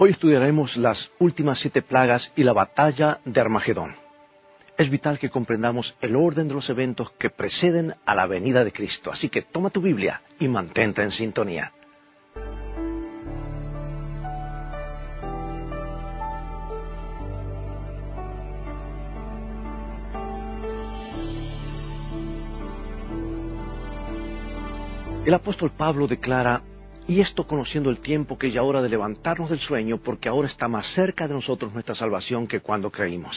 Hoy estudiaremos las últimas siete plagas y la batalla de Armagedón. Es vital que comprendamos el orden de los eventos que preceden a la venida de Cristo, así que toma tu Biblia y mantente en sintonía. El apóstol Pablo declara y esto conociendo el tiempo que ya hora de levantarnos del sueño, porque ahora está más cerca de nosotros nuestra salvación que cuando creímos.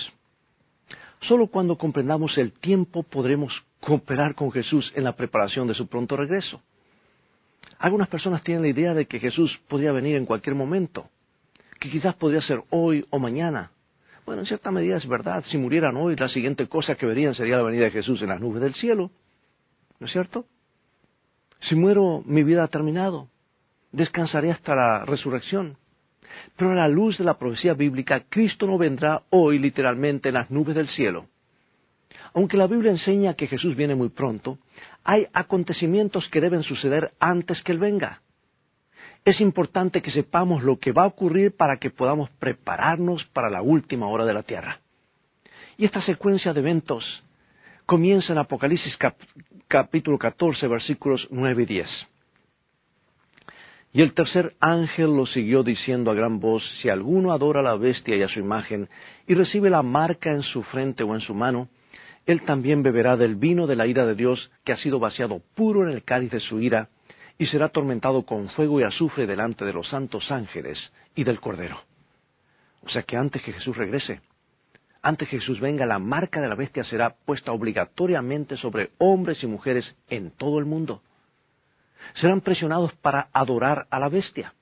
Solo cuando comprendamos el tiempo podremos cooperar con Jesús en la preparación de su pronto regreso. Algunas personas tienen la idea de que Jesús podría venir en cualquier momento, que quizás podría ser hoy o mañana. Bueno, en cierta medida es verdad, si murieran hoy, la siguiente cosa que verían sería la venida de Jesús en las nubes del cielo. ¿No es cierto? Si muero, mi vida ha terminado descansaré hasta la resurrección. Pero a la luz de la profecía bíblica, Cristo no vendrá hoy literalmente en las nubes del cielo. Aunque la Biblia enseña que Jesús viene muy pronto, hay acontecimientos que deben suceder antes que Él venga. Es importante que sepamos lo que va a ocurrir para que podamos prepararnos para la última hora de la tierra. Y esta secuencia de eventos comienza en Apocalipsis capítulo 14, versículos 9 y 10. Y el tercer ángel lo siguió diciendo a gran voz, si alguno adora a la bestia y a su imagen, y recibe la marca en su frente o en su mano, él también beberá del vino de la ira de Dios, que ha sido vaciado puro en el cáliz de su ira, y será atormentado con fuego y azufre delante de los santos ángeles y del Cordero. O sea que antes que Jesús regrese, antes que Jesús venga, la marca de la bestia será puesta obligatoriamente sobre hombres y mujeres en todo el mundo serán presionados para adorar a la bestia.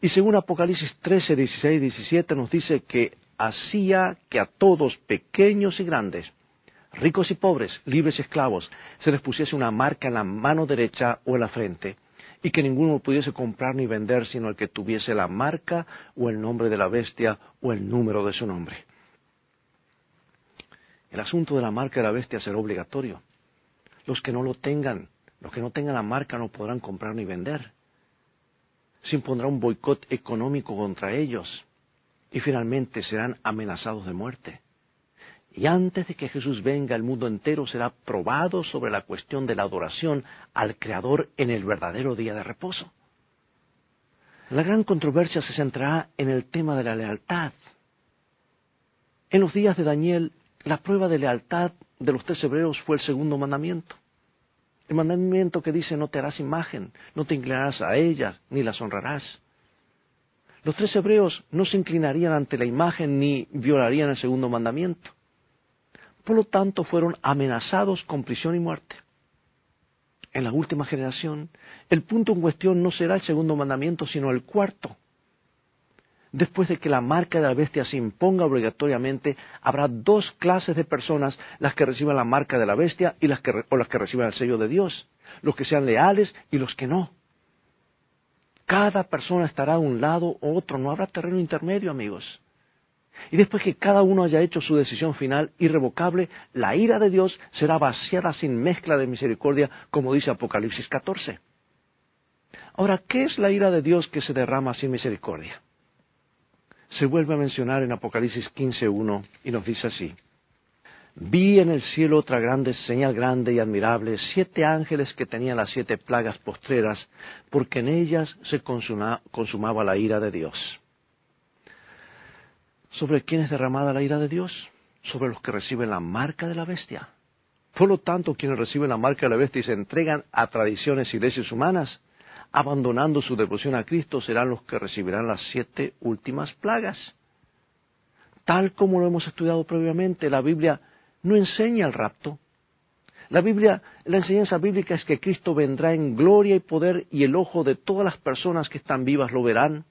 Y según Apocalipsis 13, 16 y 17 nos dice que hacía que a todos, pequeños y grandes, ricos y pobres, libres y esclavos, se les pusiese una marca en la mano derecha o en la frente, y que ninguno pudiese comprar ni vender sino el que tuviese la marca o el nombre de la bestia o el número de su nombre. El asunto de la marca de la bestia será obligatorio. Los que no lo tengan los que no tengan la marca no podrán comprar ni vender. Se impondrá un boicot económico contra ellos y finalmente serán amenazados de muerte. Y antes de que Jesús venga, el mundo entero será probado sobre la cuestión de la adoración al Creador en el verdadero día de reposo. La gran controversia se centrará en el tema de la lealtad. En los días de Daniel, la prueba de lealtad de los tres hebreos fue el segundo mandamiento. El mandamiento que dice no te harás imagen, no te inclinarás a ellas, ni las honrarás. Los tres hebreos no se inclinarían ante la imagen ni violarían el segundo mandamiento. Por lo tanto, fueron amenazados con prisión y muerte. En la última generación, el punto en cuestión no será el segundo mandamiento, sino el cuarto, después de que la marca de la bestia se imponga obligatoriamente, habrá dos clases de personas, las que reciban la marca de la bestia y las que, o las que reciban el sello de Dios, los que sean leales y los que no. Cada persona estará a un lado u otro, no habrá terreno intermedio, amigos. Y después que cada uno haya hecho su decisión final irrevocable, la ira de Dios será vaciada sin mezcla de misericordia, como dice Apocalipsis 14. Ahora, ¿qué es la ira de Dios que se derrama sin misericordia? Se vuelve a mencionar en Apocalipsis 15.1 y nos dice así. Vi en el cielo otra grande señal grande y admirable, siete ángeles que tenían las siete plagas postreras, porque en ellas se consumaba la ira de Dios. ¿Sobre quién es derramada la ira de Dios? Sobre los que reciben la marca de la bestia. Por lo tanto, quienes reciben la marca de la bestia y se entregan a tradiciones y leyes humanas, abandonando su devoción a Cristo, serán los que recibirán las siete últimas plagas. Tal como lo hemos estudiado previamente, la Biblia no enseña el rapto. La Biblia, la enseñanza bíblica es que Cristo vendrá en gloria y poder y el ojo de todas las personas que están vivas lo verán.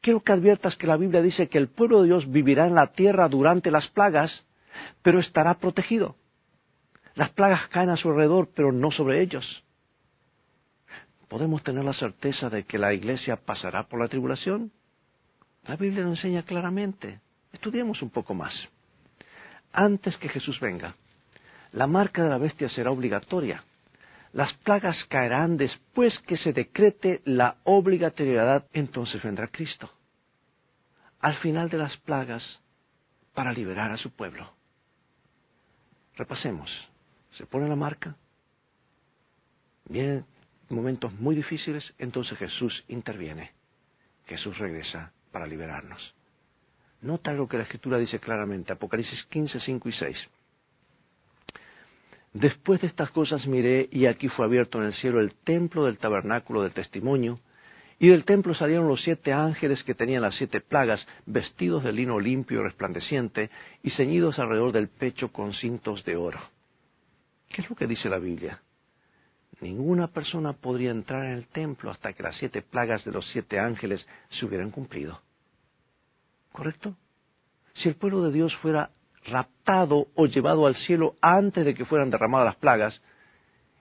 Quiero que adviertas que la Biblia dice que el pueblo de Dios vivirá en la tierra durante las plagas, pero estará protegido. Las plagas caen a su alrededor, pero no sobre ellos podemos tener la certeza de que la iglesia pasará por la tribulación? La Biblia lo enseña claramente. Estudiemos un poco más. Antes que Jesús venga, la marca de la bestia será obligatoria. las plagas caerán después que se decrete la obligatoriedad, entonces vendrá Cristo. Al final de las plagas, para liberar a su pueblo. Repasemos. Se pone la marca. Vienen momentos muy difíciles, entonces Jesús interviene. Jesús regresa para liberarnos. Nota lo que la Escritura dice claramente, Apocalipsis 15, 5 y 6. Después de estas cosas miré y aquí fue abierto en el cielo el templo del tabernáculo del testimonio, y del templo salieron los siete ángeles que tenían las siete plagas, vestidos de lino limpio y resplandeciente, y ceñidos alrededor del pecho con cintos de oro. ¿Qué es lo que dice la Biblia? Ninguna persona podría entrar en el templo hasta que las siete plagas de los siete ángeles se hubieran cumplido. ¿Correcto? Si el pueblo de Dios fuera raptado o llevado al cielo antes de que fueran derramadas las plagas,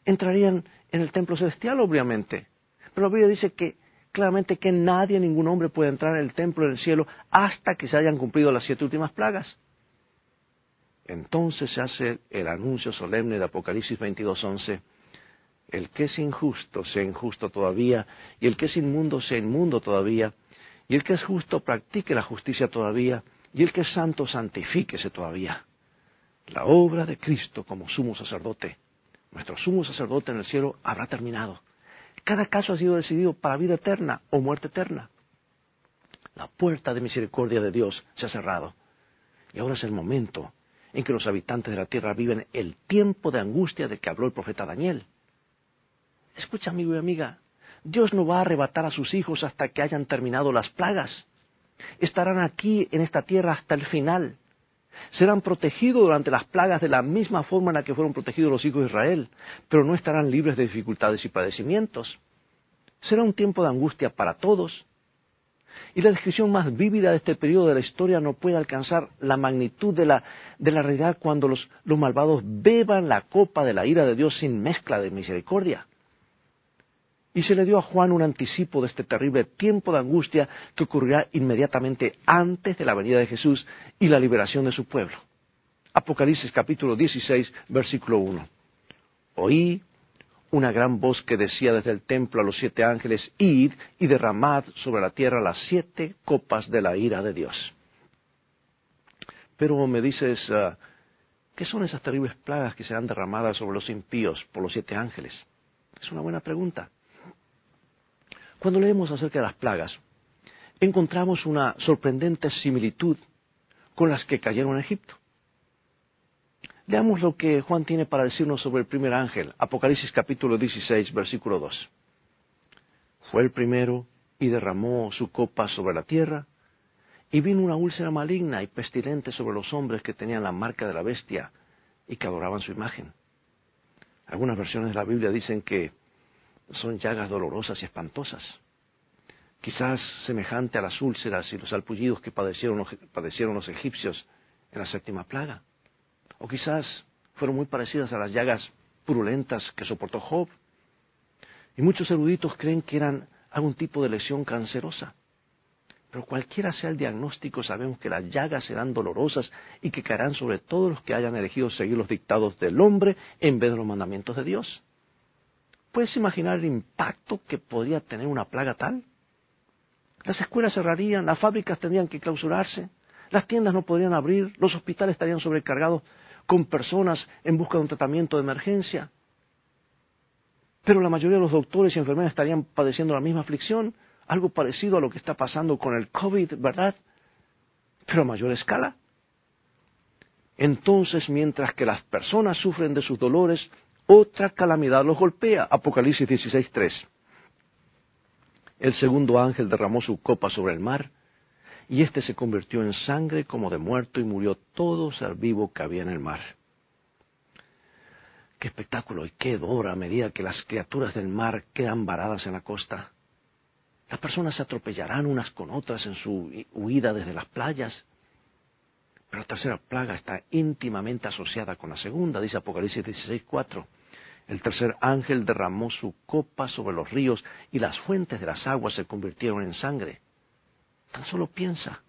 entrarían en el templo celestial, obviamente. Pero la Biblia dice que claramente que nadie, ningún hombre puede entrar en el templo del cielo hasta que se hayan cumplido las siete últimas plagas. Entonces se hace el anuncio solemne de Apocalipsis 22:11. El que es injusto sea injusto todavía, y el que es inmundo sea inmundo todavía, y el que es justo practique la justicia todavía, y el que es santo santifíquese todavía. La obra de Cristo como sumo sacerdote, nuestro sumo sacerdote en el cielo, habrá terminado. Cada caso ha sido decidido para vida eterna o muerte eterna. La puerta de misericordia de Dios se ha cerrado. Y ahora es el momento en que los habitantes de la tierra viven el tiempo de angustia de que habló el profeta Daniel. Escucha, amigo y amiga, Dios no va a arrebatar a sus hijos hasta que hayan terminado las plagas. Estarán aquí en esta tierra hasta el final. Serán protegidos durante las plagas de la misma forma en la que fueron protegidos los hijos de Israel, pero no estarán libres de dificultades y padecimientos. Será un tiempo de angustia para todos. Y la descripción más vívida de este periodo de la historia no puede alcanzar la magnitud de la, de la realidad cuando los malvados beban la copa de la ira de Dios sin mezcla de misericordia. Y se le dio a Juan un anticipo de este terrible tiempo de angustia que ocurrirá inmediatamente antes de la venida de Jesús y la liberación de su pueblo. Apocalipsis capítulo 16, versículo 1. Oí una gran voz que decía desde el templo a los siete ángeles, id y derramad sobre la tierra las siete copas de la ira de Dios. Pero me dices, ah, ¿qué son esas terribles plagas que serán derramadas sobre los impíos por los siete ángeles? Es una buena pregunta. Cuando leemos acerca de las plagas, encontramos una sorprendente similitud con las que cayeron en Egipto. Veamos lo que Juan tiene para decirnos sobre el primer ángel, Apocalipsis capítulo 16, versículo 2. Fue el primero y derramó su copa sobre la tierra, y vino una úlcera maligna y pestilente sobre los hombres que tenían la marca de la bestia y que adoraban su imagen. Algunas versiones de la Biblia dicen que son llagas dolorosas y espantosas, quizás semejante a las úlceras y los alpullidos que padecieron los, padecieron los egipcios en la séptima plaga, o quizás fueron muy parecidas a las llagas purulentas que soportó Job. Y muchos eruditos creen que eran algún tipo de lesión cancerosa. Pero cualquiera sea el diagnóstico, sabemos que las llagas serán dolorosas y que caerán sobre todos los que hayan elegido seguir los dictados del hombre en vez de los mandamientos de Dios. ¿Puedes imaginar el impacto que podría tener una plaga tal? Las escuelas cerrarían, las fábricas tendrían que clausurarse, las tiendas no podrían abrir, los hospitales estarían sobrecargados con personas en busca de un tratamiento de emergencia. Pero la mayoría de los doctores y enfermeras estarían padeciendo la misma aflicción, algo parecido a lo que está pasando con el COVID, ¿verdad? Pero a mayor escala. Entonces, mientras que las personas sufren de sus dolores, otra calamidad los golpea. Apocalipsis 16.3. El segundo ángel derramó su copa sobre el mar, y éste se convirtió en sangre como de muerto y murió todo ser vivo que había en el mar. Qué espectáculo y qué dora a medida que las criaturas del mar quedan varadas en la costa. Las personas se atropellarán unas con otras en su huida desde las playas. Pero la tercera plaga está íntimamente asociada con la segunda, dice Apocalipsis 16.4. El tercer ángel derramó su copa sobre los ríos y las fuentes de las aguas se convirtieron en sangre. Tan solo piensa.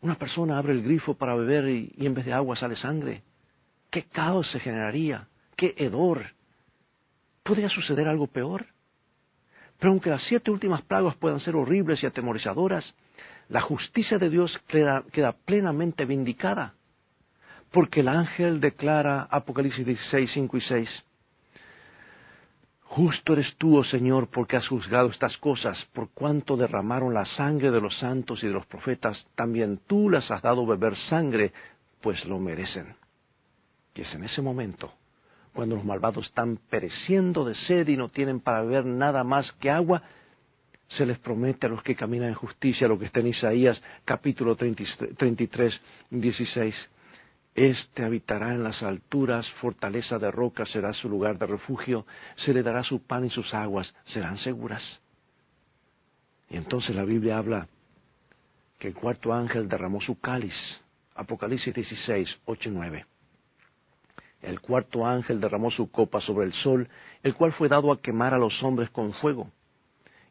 Una persona abre el grifo para beber y, en vez de agua sale sangre. ¿Qué caos se generaría? ¿Qué hedor? podría suceder algo peor. Pero aunque las siete últimas plagas puedan ser horribles y atemorizadoras, la justicia de Dios queda, queda plenamente vindicada. Porque el ángel declara Apocalipsis 16, 5 y 6, Justo eres tú, oh Señor, porque has juzgado estas cosas, por cuanto derramaron la sangre de los santos y de los profetas, también tú las has dado beber sangre, pues lo merecen. Y es en ese momento, cuando los malvados están pereciendo de sed y no tienen para beber nada más que agua, se les promete a los que caminan en justicia lo que está en Isaías capítulo 33, 16 este habitará en las alturas, fortaleza de roca será su lugar de refugio, se le dará su pan y sus aguas serán seguras. Y entonces la Biblia habla que el cuarto ángel derramó su cáliz. Apocalipsis 16, 8 y 9. El cuarto ángel derramó su copa sobre el sol, el cual fue dado a quemar a los hombres con fuego.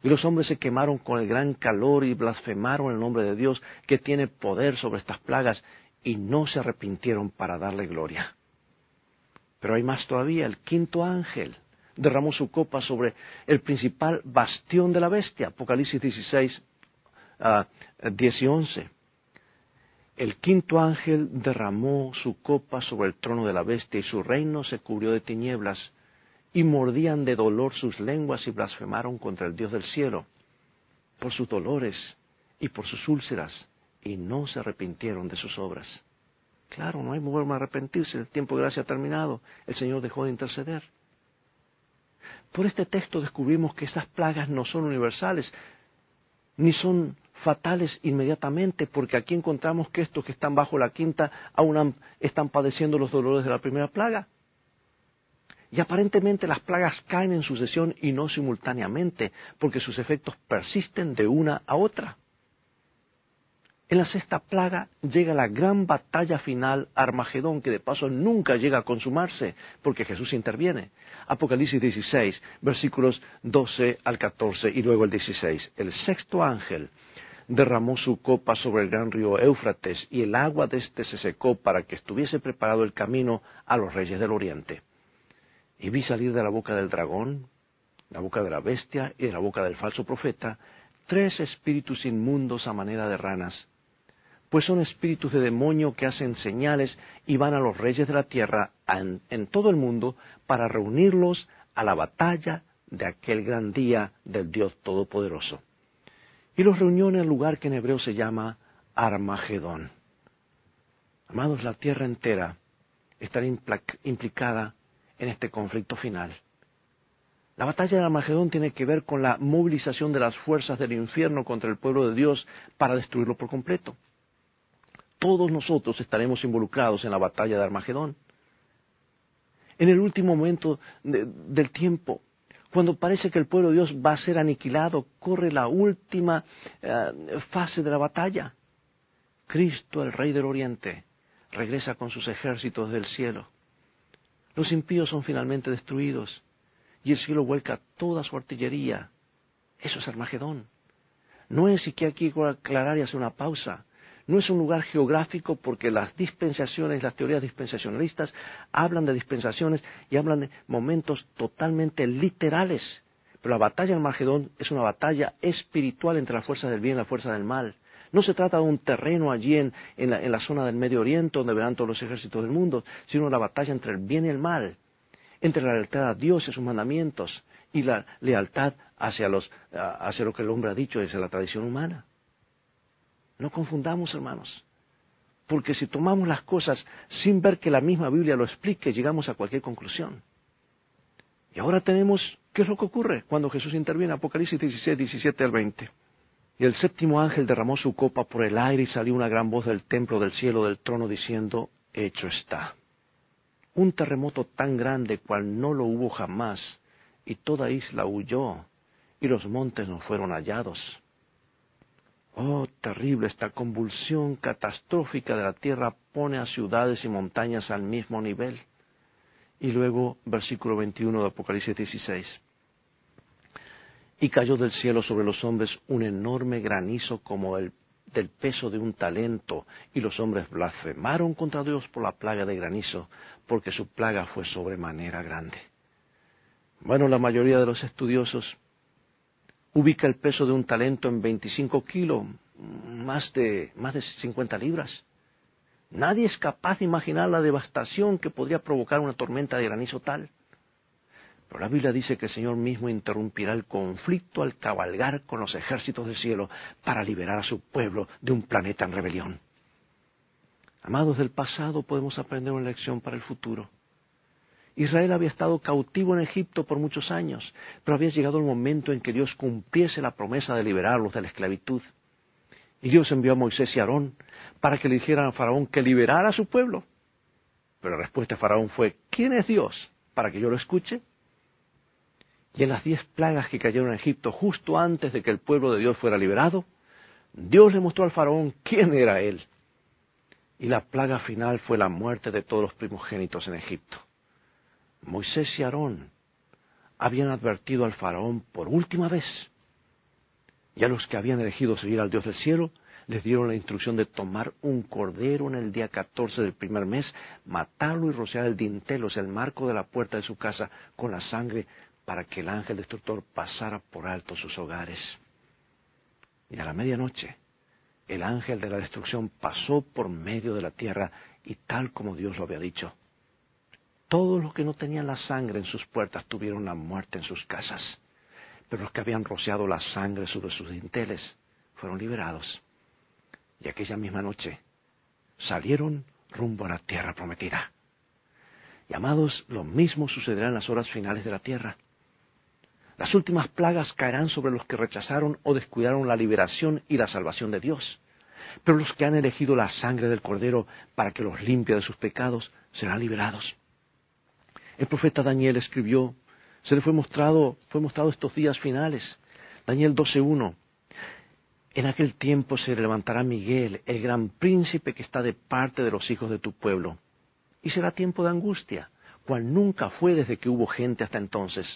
Y los hombres se quemaron con el gran calor y blasfemaron el nombre de Dios, que tiene poder sobre estas plagas, y no se arrepintieron para darle gloria. Pero hay más todavía, el quinto ángel derramó su copa sobre el principal bastión de la bestia, Apocalipsis 16, 10 y 11. El quinto ángel derramó su copa sobre el trono de la bestia y su reino se cubrió de tinieblas y mordían de dolor sus lenguas y blasfemaron contra el Dios del cielo por sus dolores y por sus úlceras y no se arrepintieron de sus obras. Claro, no hay forma de arrepentirse, el tiempo de gracia ha terminado, el Señor dejó de interceder. Por este texto descubrimos que estas plagas no son universales, ni son fatales inmediatamente, porque aquí encontramos que estos que están bajo la quinta aún están padeciendo los dolores de la primera plaga. Y aparentemente las plagas caen en sucesión y no simultáneamente, porque sus efectos persisten de una a otra. En la sexta plaga llega la gran batalla final Armagedón, que de paso nunca llega a consumarse, porque Jesús interviene. Apocalipsis 16, versículos 12 al 14 y luego el 16. El sexto ángel derramó su copa sobre el gran río Éufrates y el agua de éste se secó para que estuviese preparado el camino a los reyes del oriente. Y vi salir de la boca del dragón, la boca de la bestia y de la boca del falso profeta, tres espíritus inmundos a manera de ranas pues son espíritus de demonio que hacen señales y van a los reyes de la tierra en, todo el mundo para reunirlos a la batalla de aquel gran día del Dios Todopoderoso. Y los reunió en el lugar que en hebreo se llama Armagedón. Amados, la tierra entera estará implicada en este conflicto final. La batalla de Armagedón tiene que ver con la movilización de las fuerzas del infierno contra el pueblo de Dios para destruirlo por completo todos nosotros estaremos involucrados en la batalla de Armagedón. En el último momento del tiempo, cuando parece que el pueblo de Dios va a ser aniquilado, corre la última eh, fase de la batalla. Cristo, el Rey del Oriente, regresa con sus ejércitos del cielo. Los impíos son finalmente destruidos y el cielo vuelca toda su artillería. Eso es Armagedón. No es que aquí aclarar y hacer una pausa. No es un lugar geográfico porque las dispensaciones, las teorías dispensacionalistas hablan de dispensaciones y hablan de momentos totalmente literales. Pero la batalla en Magedón es una batalla espiritual entre la fuerza del bien y la fuerza del mal. No se trata de un terreno allí en, la, la zona del Medio Oriente donde verán todos los ejércitos del mundo, sino una batalla entre el bien y el mal, entre la lealtad a Dios y sus mandamientos y la lealtad hacia, los, hacia lo que el hombre ha dicho desde la tradición humana. No confundamos, hermanos. Porque si tomamos las cosas sin ver que la misma Biblia lo explique, llegamos a cualquier conclusión. Y ahora tenemos, ¿qué es lo que ocurre cuando Jesús interviene? Apocalipsis 16, 17 al 20. Y el séptimo ángel derramó su copa por el aire y salió una gran voz del templo del cielo del trono diciendo, hecho está. Un terremoto tan grande cual no lo hubo jamás, y toda isla huyó, y los montes no fueron hallados. Oh, terrible, esta convulsión catastrófica de la tierra pone a ciudades y montañas al mismo nivel. Y luego, versículo 21 de Apocalipsis 16. Y cayó del cielo sobre los hombres un enorme granizo como el del peso de un talento, y los hombres blasfemaron contra Dios por la plaga de granizo, porque su plaga fue sobremanera grande. Bueno, la mayoría de los estudiosos ubica el peso de un talento en 25 kilos, más de, más de 50 libras. Nadie es capaz de imaginar la devastación que podría provocar una tormenta de granizo tal. Pero la Biblia dice que el Señor mismo interrumpirá el conflicto al cabalgar con los ejércitos del cielo para liberar a su pueblo de un planeta en rebelión. Amados del pasado, podemos aprender una lección para el futuro. Israel había estado cautivo en Egipto por muchos años, pero había llegado el momento en que Dios cumpliese la promesa de liberarlos de la esclavitud. Y Dios envió a Moisés y Aarón para que le dijeran a Faraón que liberara a su pueblo. Pero la respuesta de Faraón fue, ¿quién es Dios para que yo lo escuche? Y en las diez plagas que cayeron en Egipto justo antes de que el pueblo de Dios fuera liberado, Dios le mostró al faraón quién era él. Y la plaga final fue la muerte de todos los primogénitos en Egipto. Moisés y Aarón habían advertido al faraón por última vez. Y a los que habían elegido seguir al Dios del cielo, les dieron la instrucción de tomar un cordero en el día catorce del primer mes, matarlo y rociar el dintel, o el marco de la puerta de su casa, con la sangre para que el ángel destructor pasara por alto sus hogares. Y a la medianoche, el ángel de la destrucción pasó por medio de la tierra y tal como Dios lo había dicho. Todos los que no tenían la sangre en sus puertas tuvieron la muerte en sus casas, pero los que habían rociado la sangre sobre sus dinteles fueron liberados. Y aquella misma noche salieron rumbo a la tierra prometida. Y amados, lo mismo sucederá en las horas finales de la tierra. Las últimas plagas caerán sobre los que rechazaron o descuidaron la liberación y la salvación de Dios. Pero los que han elegido la sangre del Cordero para que los limpie de sus pecados serán liberados. El profeta Daniel escribió, se le fue mostrado, fue mostrado estos días finales. Daniel 12.1. En aquel tiempo se levantará Miguel, el gran príncipe que está de parte de los hijos de tu pueblo. Y será tiempo de angustia, cual nunca fue desde que hubo gente hasta entonces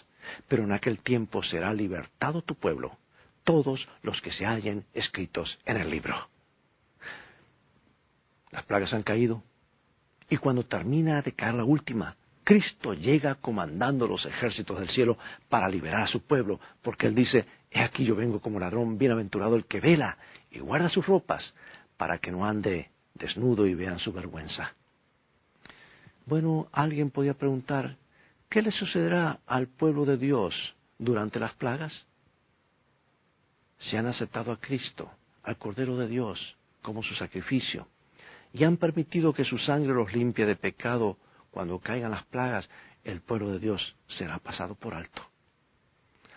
pero en aquel tiempo será libertado tu pueblo, todos los que se hallen escritos en el libro. Las plagas han caído, y cuando termina de caer la última, Cristo llega comandando los ejércitos del cielo para liberar a su pueblo, porque Él dice, He aquí yo vengo como ladrón, bienaventurado el que vela y guarda sus ropas, para que no ande desnudo y vean su vergüenza. Bueno, alguien podía preguntar, ¿Qué le sucederá al pueblo de Dios durante las plagas? Si han aceptado a Cristo, al Cordero de Dios, como su sacrificio, y han permitido que su sangre los limpie de pecado, cuando caigan las plagas, el pueblo de Dios será pasado por alto.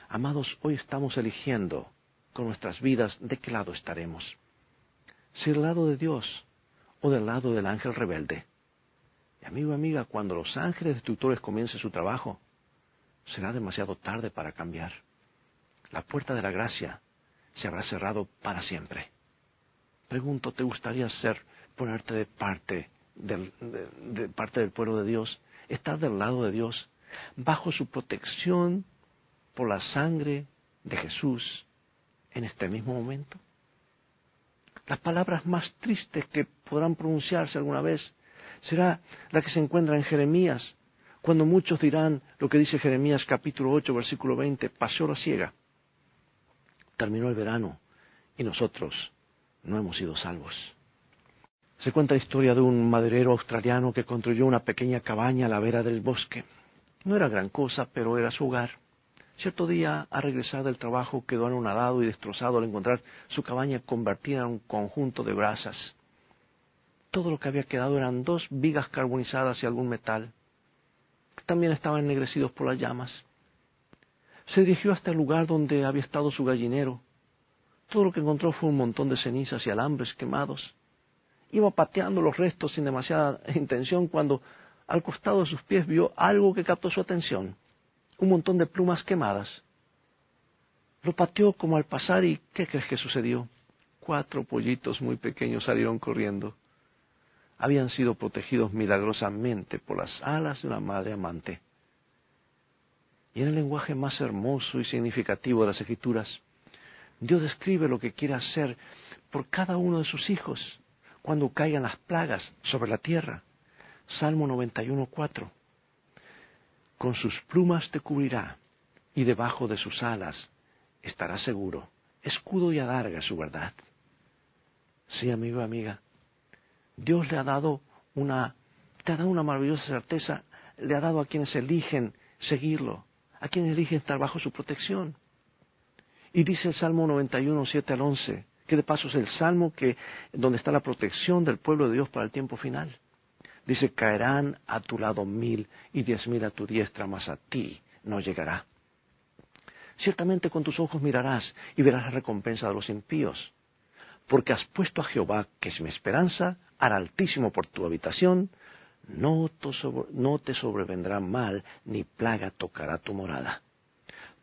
Amados, hoy estamos eligiendo con nuestras vidas de qué lado estaremos. Si del lado de Dios o del lado del ángel rebelde. Y amigo, amiga, cuando los ángeles destructores comiencen su trabajo, será demasiado tarde para cambiar. La puerta de la gracia se habrá cerrado para siempre. Pregunto, ¿te gustaría ser, ponerte de parte de parte del pueblo de Dios, estar del lado de Dios, bajo su protección por la sangre de Jesús en este mismo momento? Las palabras más tristes que podrán pronunciarse alguna vez será la que se encuentra en Jeremías, cuando muchos dirán lo que dice Jeremías capítulo 8, versículo 20, pasó la ciega, terminó el verano y nosotros no hemos sido salvos. Se cuenta la historia de un maderero australiano que construyó una pequeña cabaña a la vera del bosque. No era gran cosa, pero era su hogar. Cierto día, al regresar del trabajo, quedó anonadado y destrozado al encontrar su cabaña convertida en un conjunto de brasas todo lo que había quedado eran dos vigas carbonizadas y algún metal, también estaban ennegrecidos por las llamas. Se dirigió hasta el lugar donde había estado su gallinero. Todo lo que encontró fue un montón de cenizas y alambres quemados. Iba pateando los restos sin demasiada intención cuando al costado de sus pies vio algo que captó su atención, un montón de plumas quemadas. Lo pateó como al pasar y ¿qué crees que sucedió? Cuatro pollitos muy pequeños salieron corriendo habían sido protegidos milagrosamente por las alas de una madre amante. Y en el lenguaje más hermoso y significativo de las Escrituras, Dios describe lo que quiere hacer por cada uno de sus hijos cuando caigan las plagas sobre la tierra. Salmo 91.4. Con sus plumas te cubrirá y debajo de sus alas estará seguro. Escudo y adarga su verdad. Sí, amigo amiga, Dios le ha dado una, te ha dado una maravillosa certeza, le ha dado a quienes eligen seguirlo, a quienes eligen estar bajo su protección. Y dice el Salmo 91, 7 al 11, de paso es el Salmo que, donde está la protección del pueblo de Dios para el tiempo final. Dice, caerán a tu lado mil y diez mil a tu diestra, mas a ti no llegará. Ciertamente con tus ojos mirarás y verás la recompensa de los impíos, porque has puesto a Jehová, que es mi esperanza, al Altísimo por tu habitación, no te sobrevendrá mal, ni plaga tocará tu morada.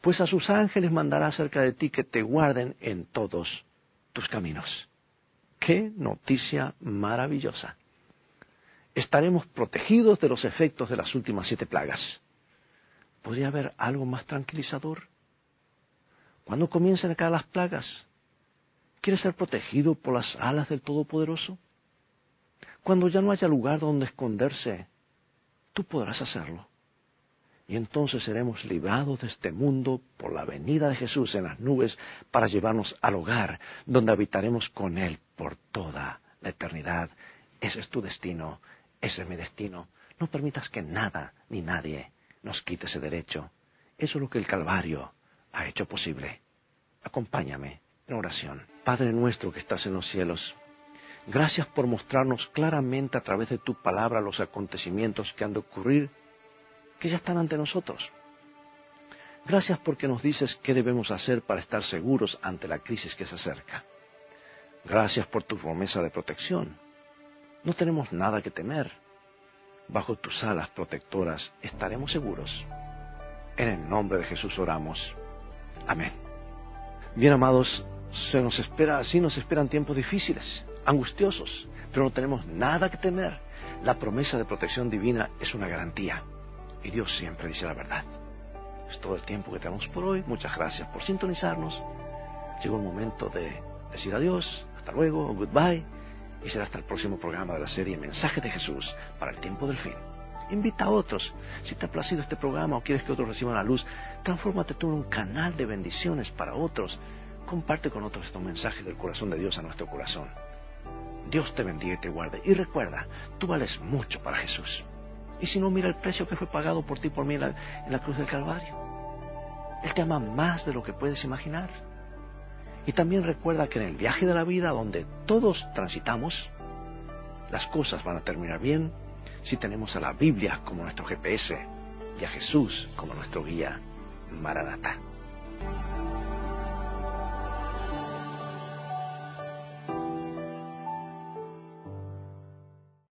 Pues a sus ángeles mandará acerca de ti que te guarden en todos tus caminos. ¡Qué noticia maravillosa! estaremos protegidos de los efectos de las últimas siete plagas. ¿Podría haber algo más tranquilizador? Cuando comiencen a caer las plagas, ¿quieres ser protegido por las alas del Todopoderoso? Cuando ya no haya lugar donde esconderse, tú podrás hacerlo. Y entonces seremos librados de este mundo por la venida de Jesús en las nubes para llevarnos al hogar donde habitaremos con Él por toda la eternidad. Ese es tu destino ese es mi destino. No permitas que nada ni nadie nos quite ese derecho. Eso es lo que el Calvario ha hecho posible. Acompáñame en oración. Padre nuestro que estás en los cielos, gracias por mostrarnos claramente a través de tu palabra los acontecimientos que han de ocurrir, que ya están ante nosotros. Gracias porque nos dices qué debemos hacer para estar seguros ante la crisis que se acerca. Gracias por tu promesa de protección no tenemos nada que temer. Bajo tus alas protectoras estaremos seguros. En el nombre de Jesús oramos. Amén. Bien amados, se nos espera, así nos esperan tiempos difíciles, angustiosos, pero no tenemos nada que temer. La promesa de protección divina es una garantía y Dios siempre dice la verdad. Es todo el tiempo que tenemos por hoy. Muchas gracias por sintonizarnos. Llegó el momento de decir adiós, hasta luego, goodbye y será hasta el próximo programa de la serie Mensaje de Jesús para el tiempo del fin. Invita a otros. Si te ha placido este programa o quieres que otros reciban la luz, transfórmate tú en un canal de bendiciones para otros. Comparte con otros estos mensajes del corazón de Dios a nuestro corazón. Dios te bendiga y te guarde. Y recuerda, tú vales mucho para Jesús. Y si no, mira el precio que fue pagado por ti y por mí en la, cruz del Calvario. Él te ama más de lo que puedes imaginar. Y también recuerda que en el viaje de la vida donde todos transitamos, las cosas van a terminar bien si tenemos a la Biblia como nuestro GPS y a Jesús como nuestro guía. Maranata.